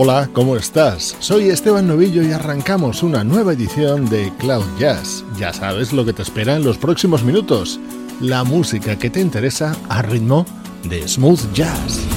Hola, ¿cómo estás? Soy Esteban Novillo y arrancamos una nueva edición de Cloud Jazz. Ya sabes lo que te espera en los próximos minutos. La música que te interesa a ritmo de smooth jazz.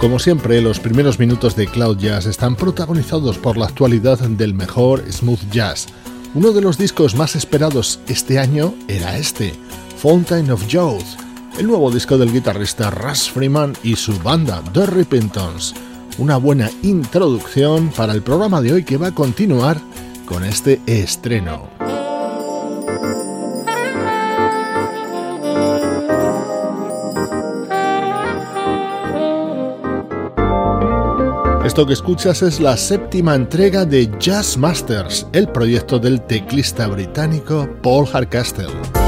Como siempre, los primeros minutos de Cloud Jazz están protagonizados por la actualidad del mejor smooth jazz. Uno de los discos más esperados este año era este, Fountain of Youth, el nuevo disco del guitarrista Russ Freeman y su banda The Repentance. Una buena introducción para el programa de hoy que va a continuar con este estreno. Esto que escuchas es la séptima entrega de Jazz Masters, el proyecto del teclista británico Paul Hardcastle.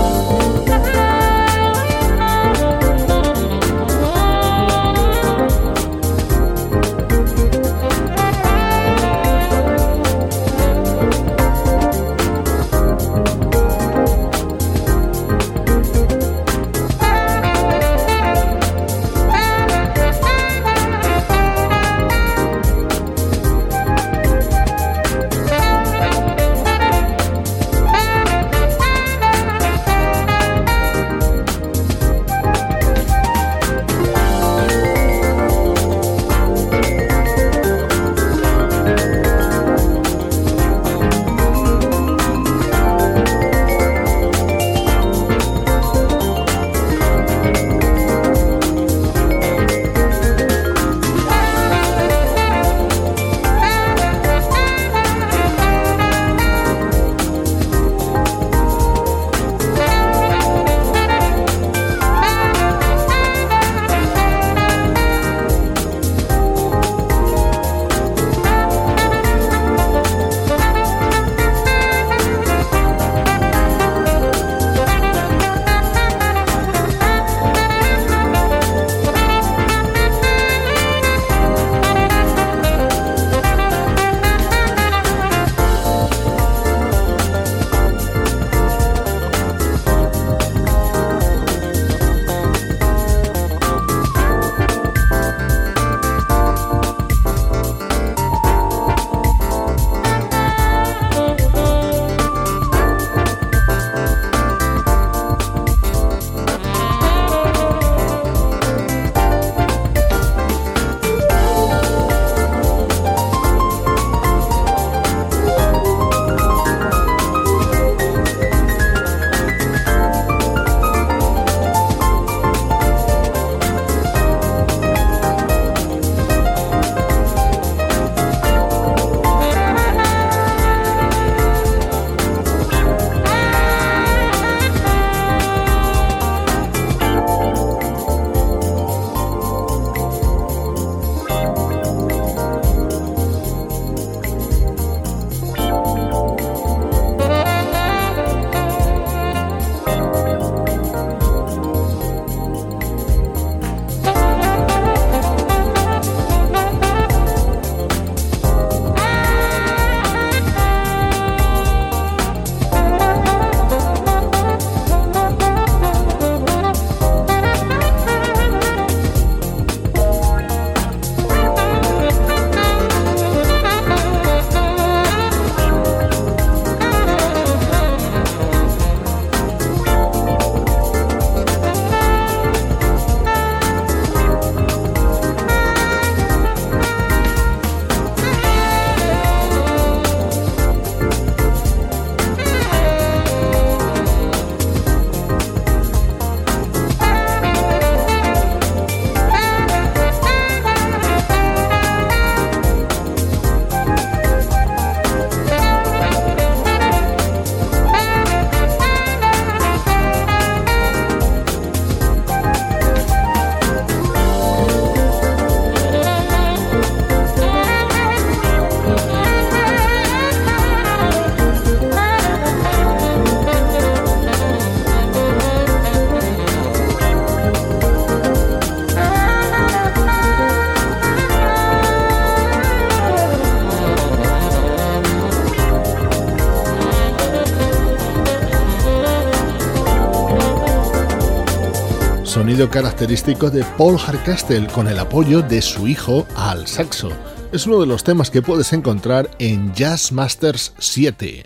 Característico de Paul Hardcastle con el apoyo de su hijo al saxo. Es uno de los temas que puedes encontrar en Jazz Masters 7.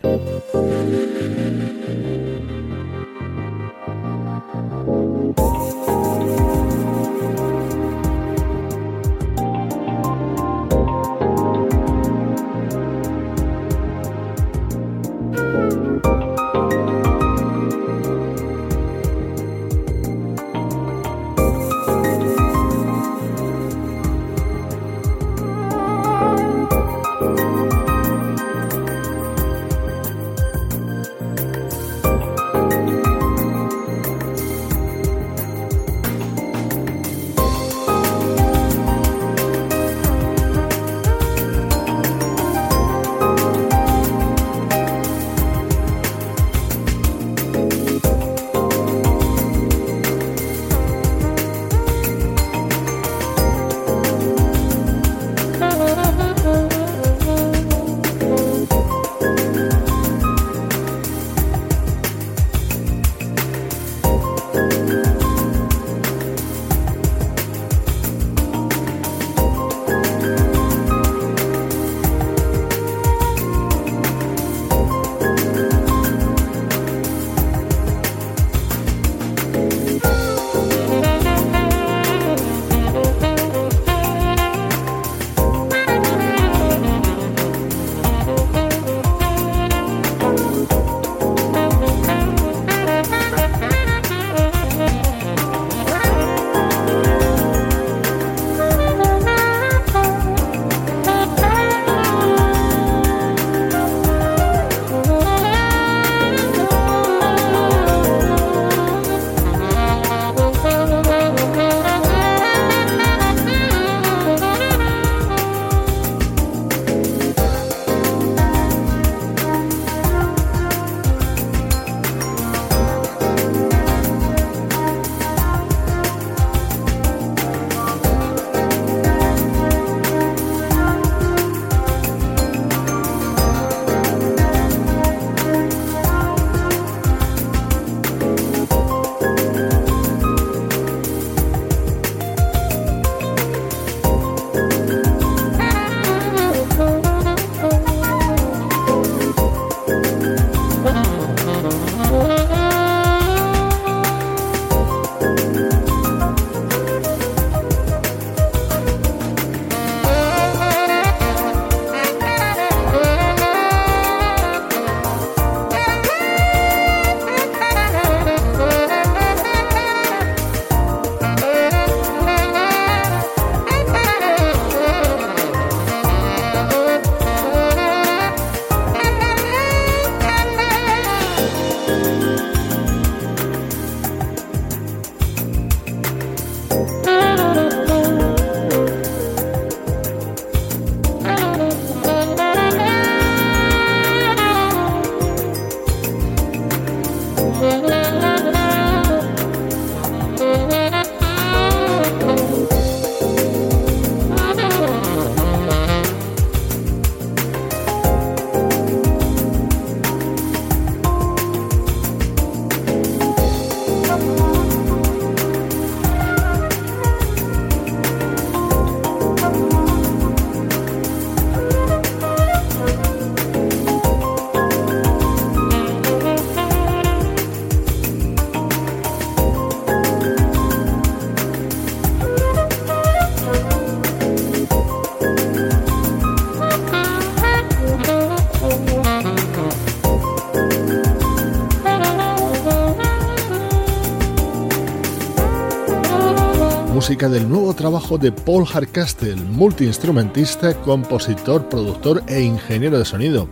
Del nuevo trabajo de Paul Hardcastle, multiinstrumentista, compositor, productor e ingeniero de sonido.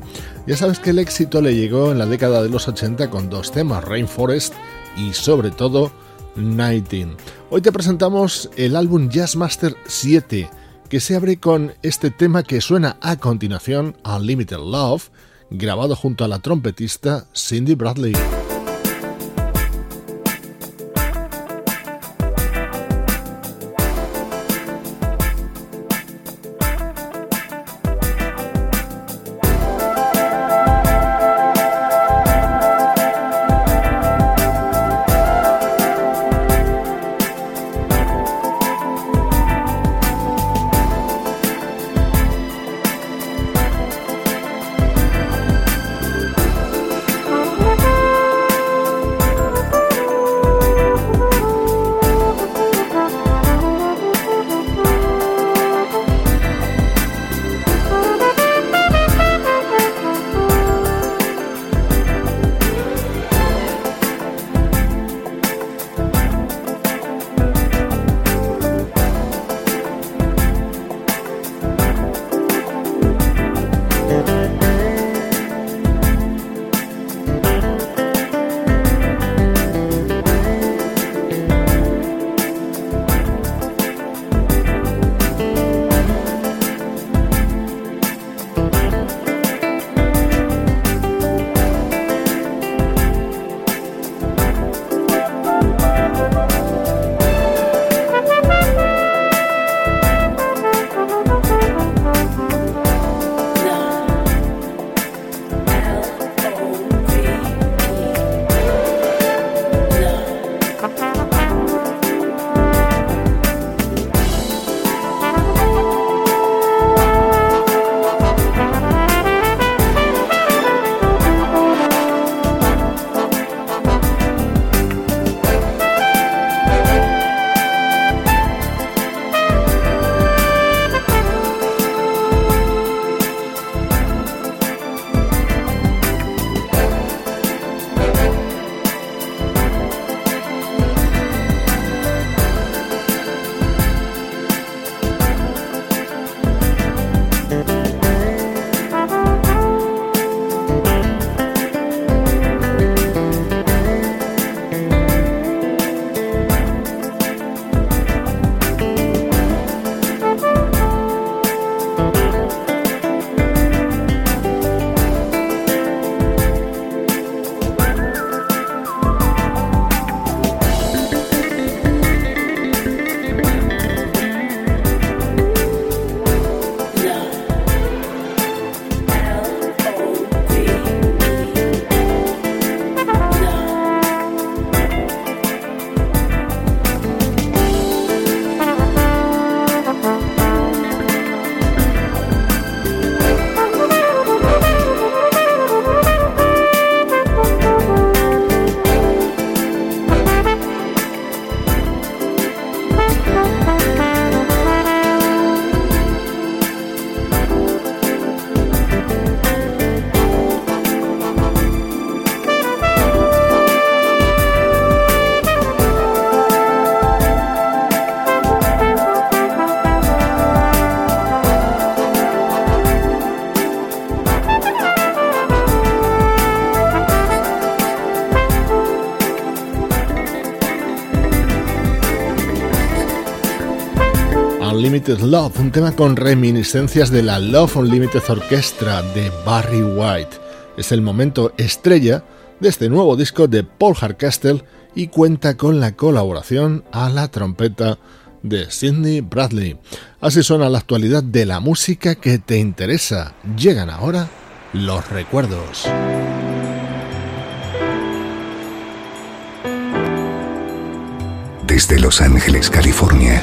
Ya sabes que el éxito le llegó en la década de los 80 con dos temas, Rainforest y sobre todo Nighting. Hoy te presentamos el álbum Jazzmaster 7, que se abre con este tema que suena a continuación, Unlimited Love, grabado junto a la trompetista Cindy Bradley. Love, un tema con reminiscencias de la Love Unlimited Orchestra de Barry White. Es el momento estrella de este nuevo disco de Paul Hardcastle y cuenta con la colaboración a la trompeta de Sidney Bradley. Así suena la actualidad de la música que te interesa. Llegan ahora los recuerdos. Desde Los Ángeles, California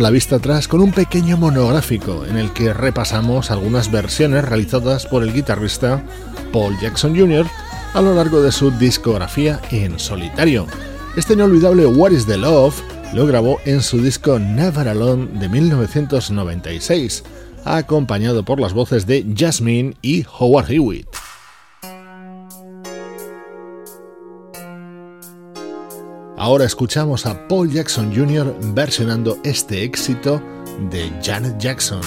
La vista atrás con un pequeño monográfico en el que repasamos algunas versiones realizadas por el guitarrista Paul Jackson Jr. a lo largo de su discografía en solitario. Este inolvidable What is the Love lo grabó en su disco Never Alone de 1996, acompañado por las voces de Jasmine y Howard Hewitt. Ahora escuchamos a Paul Jackson Jr. versionando este éxito de Janet Jackson.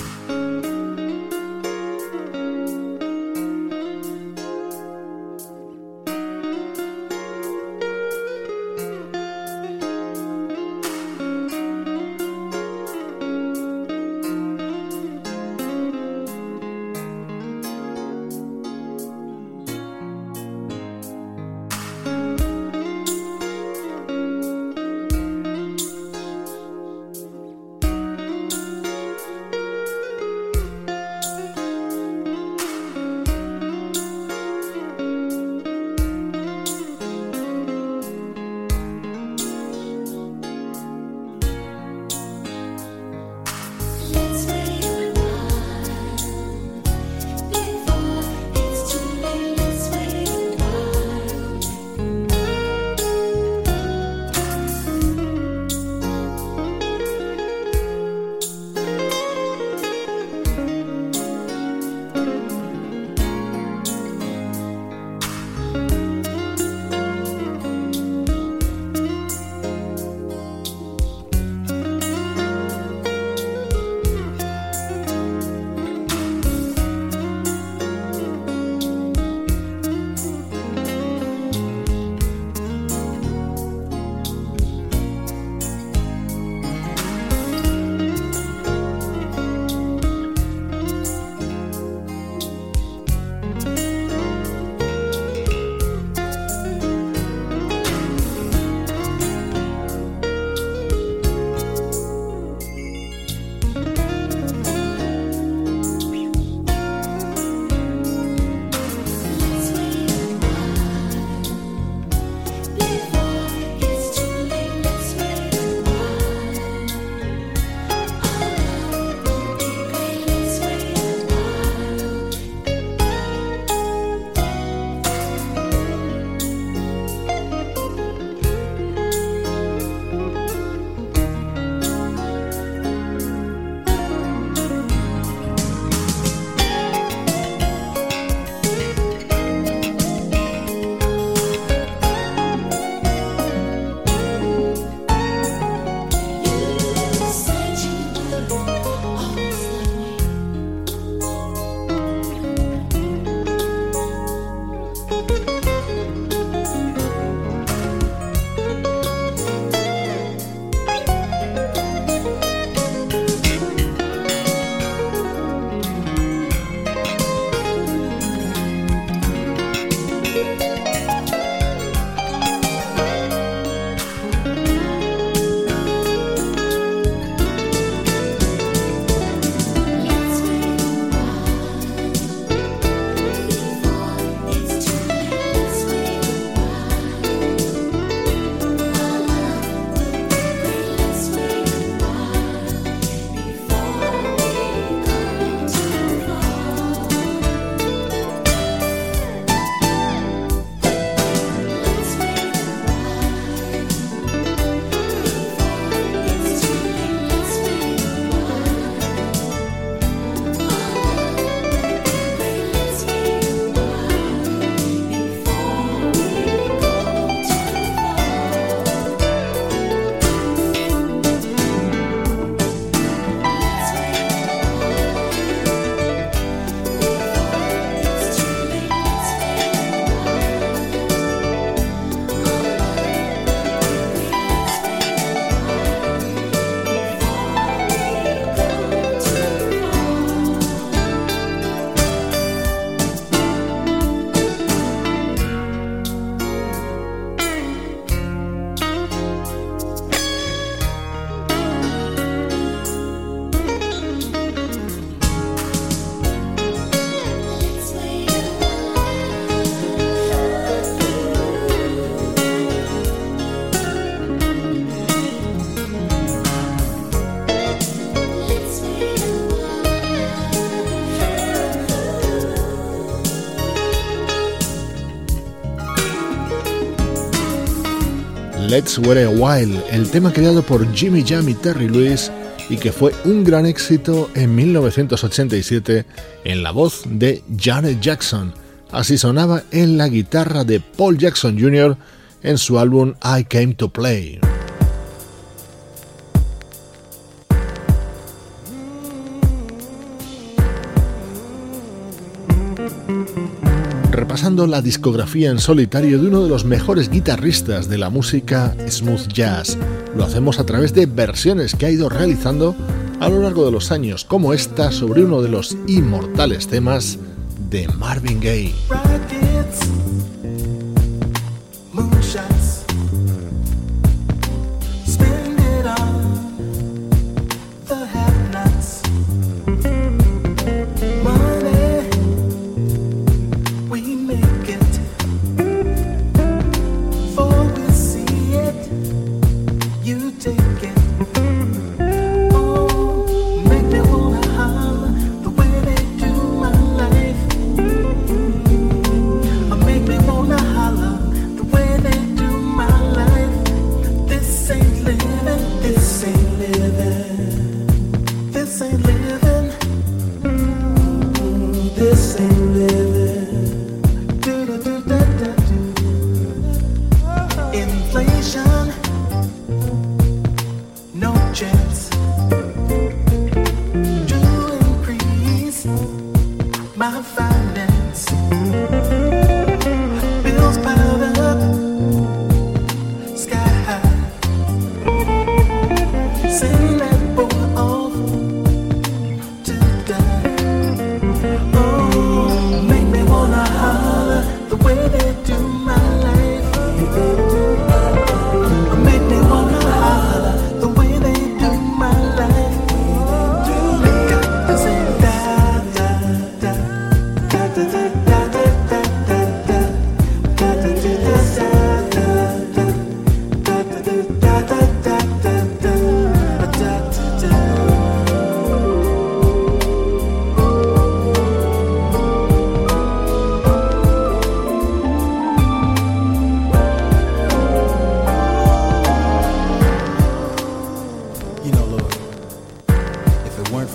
Let's Wait a While, el tema creado por Jimmy Jam y Terry Lewis y que fue un gran éxito en 1987 en la voz de Janet Jackson. Así sonaba en la guitarra de Paul Jackson Jr. en su álbum I Came to Play. La discografía en solitario de uno de los mejores guitarristas de la música smooth jazz. Lo hacemos a través de versiones que ha ido realizando a lo largo de los años, como esta sobre uno de los inmortales temas de Marvin Gaye.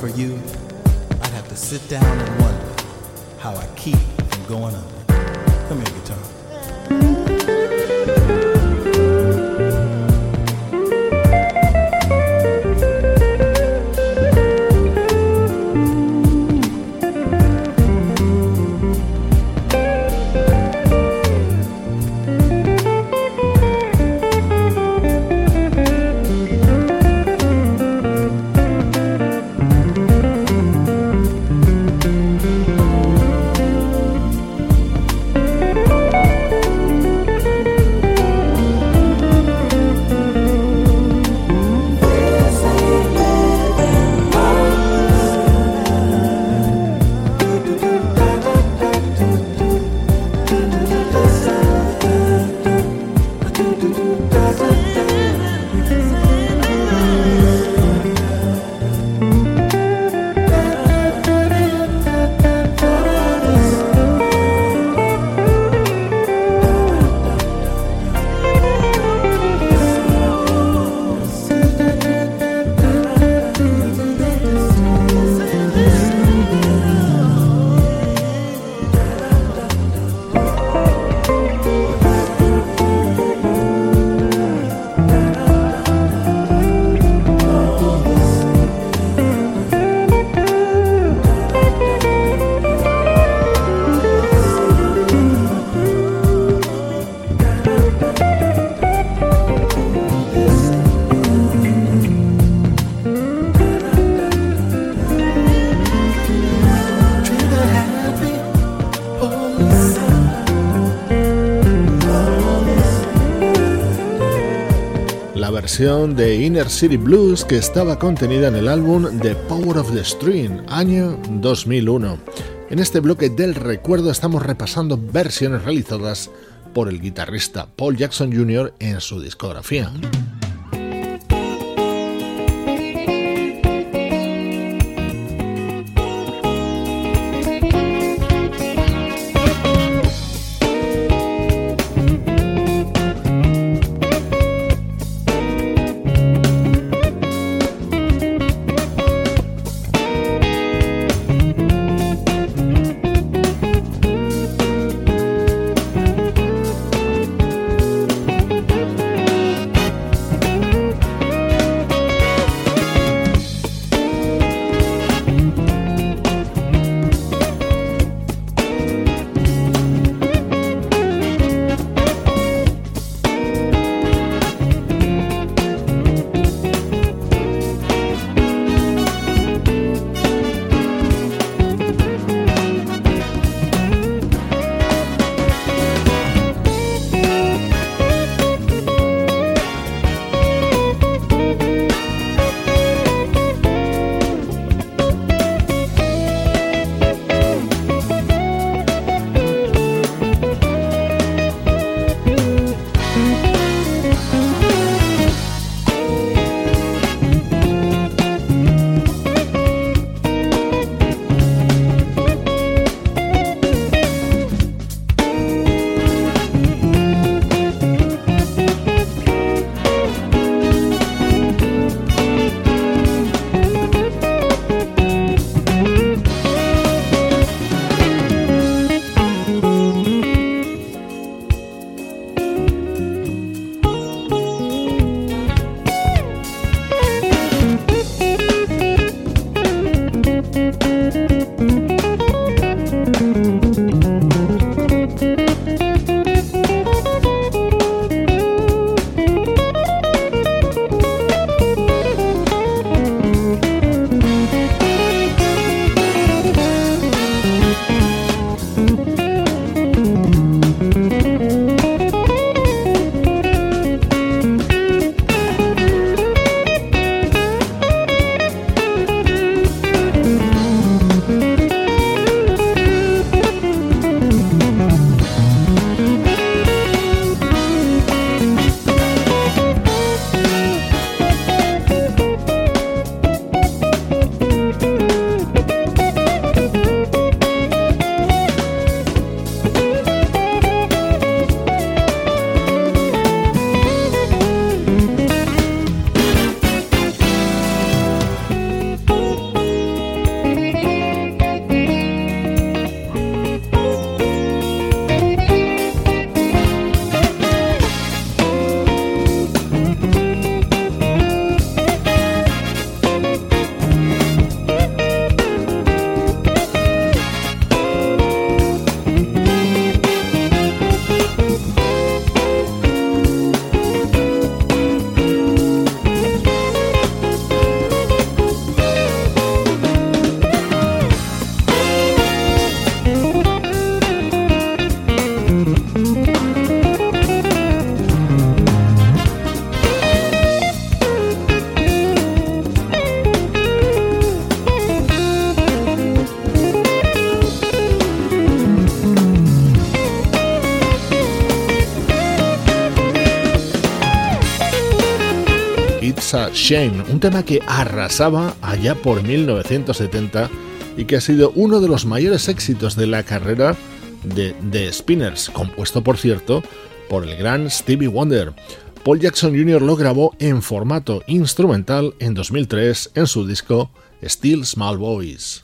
for you, I'd have to sit down and wonder how I keep from going under. Come here, guitar. De Inner City Blues que estaba contenida en el álbum The Power of the String, año 2001. En este bloque del recuerdo estamos repasando versiones realizadas por el guitarrista Paul Jackson Jr. en su discografía. Shame, un tema que arrasaba allá por 1970 y que ha sido uno de los mayores éxitos de la carrera de The Spinners, compuesto por cierto por el gran Stevie Wonder. Paul Jackson Jr. lo grabó en formato instrumental en 2003 en su disco Still Small Boys.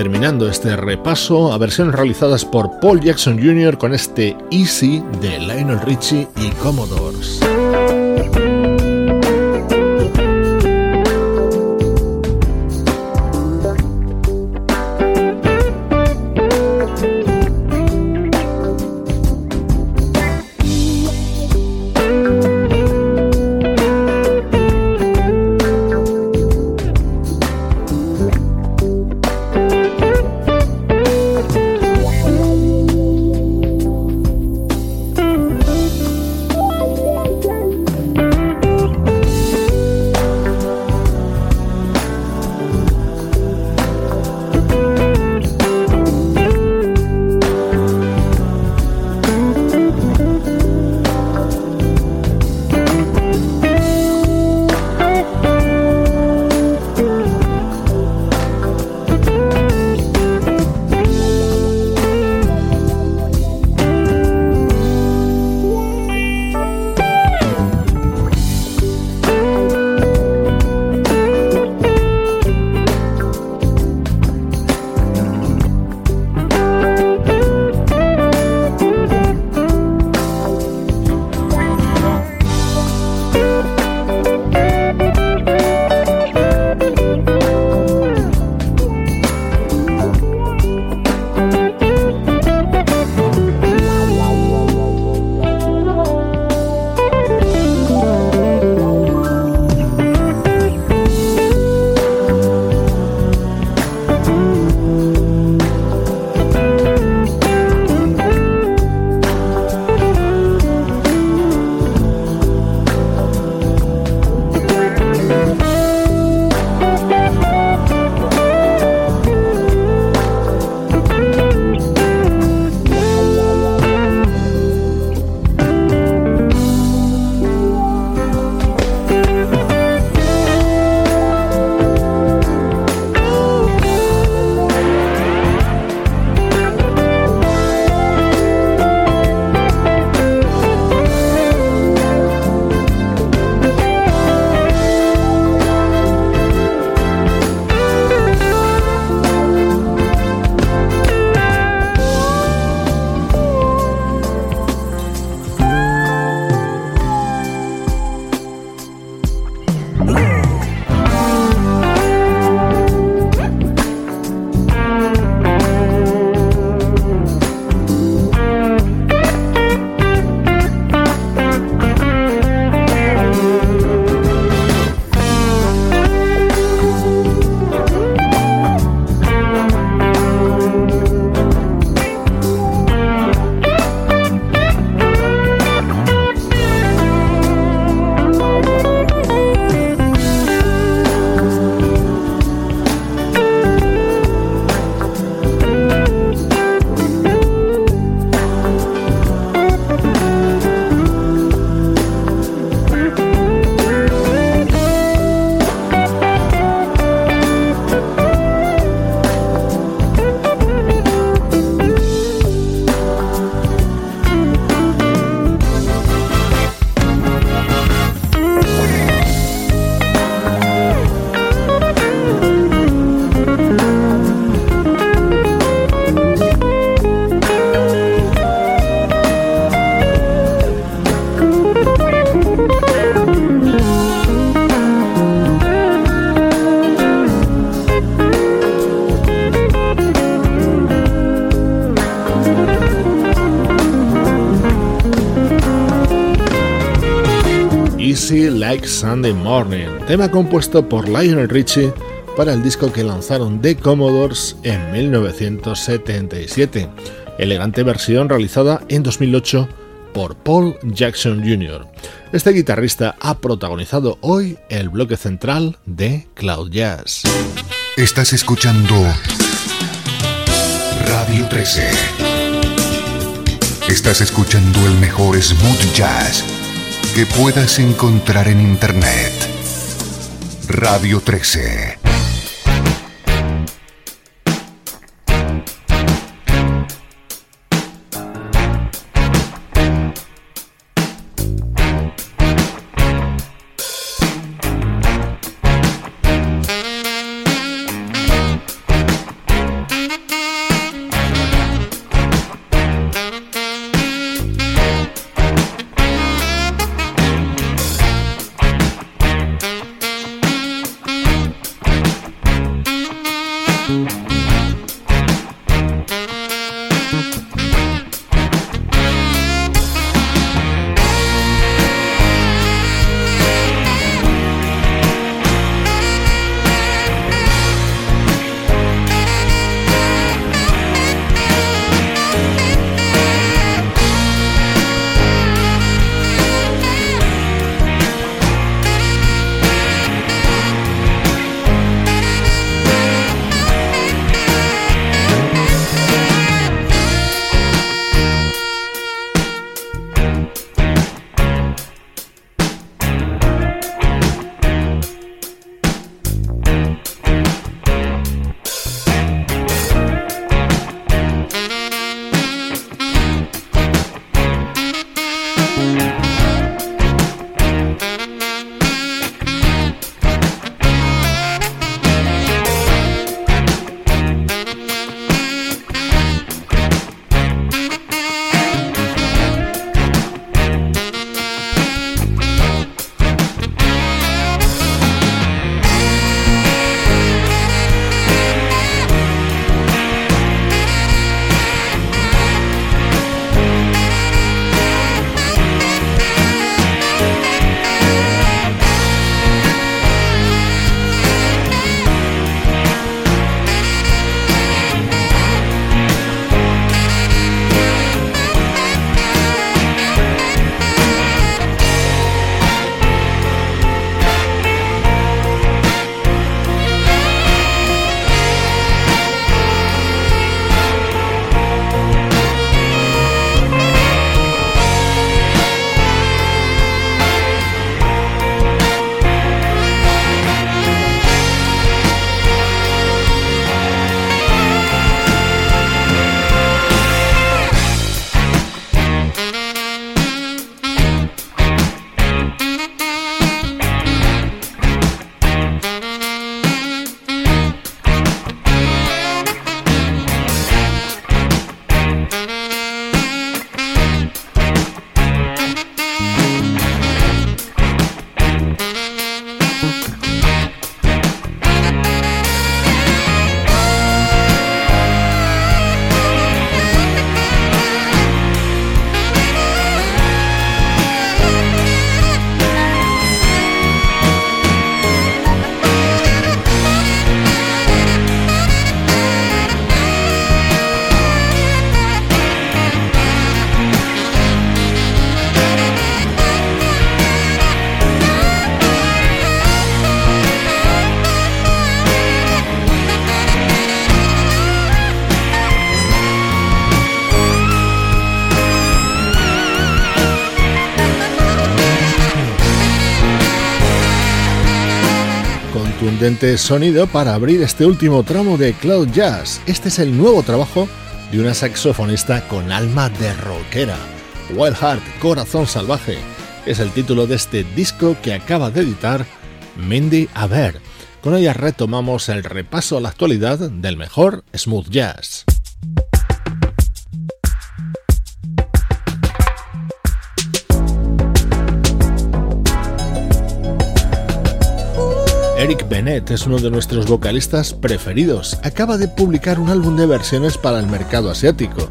Terminando este repaso a versiones realizadas por Paul Jackson Jr. con este Easy de Lionel Richie y Commodores. Sunday Morning, tema compuesto por Lionel Richie para el disco que lanzaron The Commodores en 1977. Elegante versión realizada en 2008 por Paul Jackson Jr. Este guitarrista ha protagonizado hoy el bloque central de Cloud Jazz. Estás escuchando Radio 13. Estás escuchando el mejor smooth jazz que puedas encontrar en Internet. Radio 13. Sonido para abrir este último tramo de Cloud Jazz. Este es el nuevo trabajo de una saxofonista con alma de rockera. Wild Heart, Corazón Salvaje, es el título de este disco que acaba de editar Mindy Aber. Con ella retomamos el repaso a la actualidad del mejor smooth jazz. Eric Bennett es uno de nuestros vocalistas preferidos. Acaba de publicar un álbum de versiones para el mercado asiático.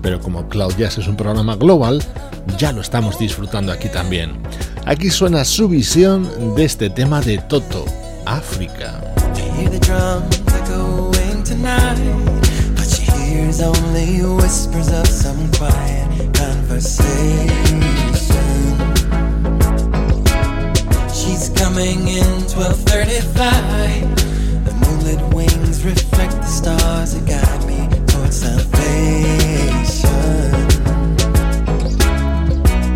Pero como Cloud Jazz es un programa global, ya lo estamos disfrutando aquí también. Aquí suena su visión de este tema de Toto, África. She's coming in 1235. The moonlit wings reflect the stars that guide me towards salvation.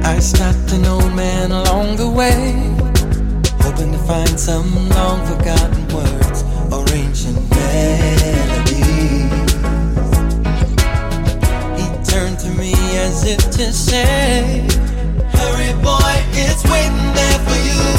I stopped an old man along the way, hoping to find some long forgotten words or ancient melodies. He turned to me as if to say, Hurry, boy, it's waiting there for you.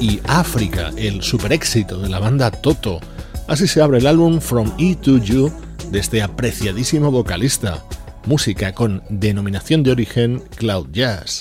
Y África, el super éxito de la banda Toto. Así se abre el álbum From E to You de este apreciadísimo vocalista. Música con denominación de origen Cloud Jazz.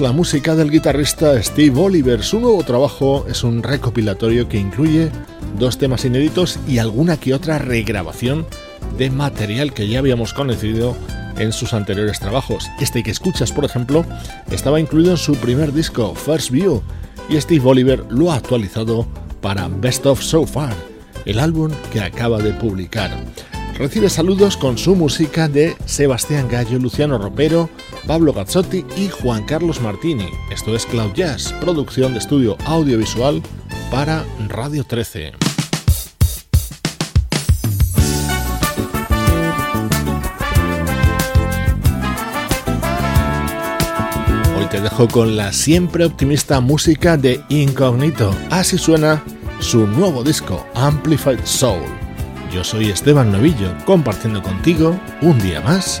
La música del guitarrista Steve Oliver. Su nuevo trabajo es un recopilatorio que incluye dos temas inéditos y alguna que otra regrabación de material que ya habíamos conocido en sus anteriores trabajos. Este que escuchas, por ejemplo, estaba incluido en su primer disco, First View, y Steve Oliver lo ha actualizado para Best of So Far, el álbum que acaba de publicar. Recibe saludos con su música de Sebastián Gallo, Luciano Ropero, Pablo Gazzotti y Juan Carlos Martini. Esto es Cloud Jazz, producción de estudio audiovisual para Radio 13. Hoy te dejo con la siempre optimista música de Incognito. Así suena su nuevo disco, Amplified Soul. Yo soy Esteban Novillo, compartiendo contigo un día más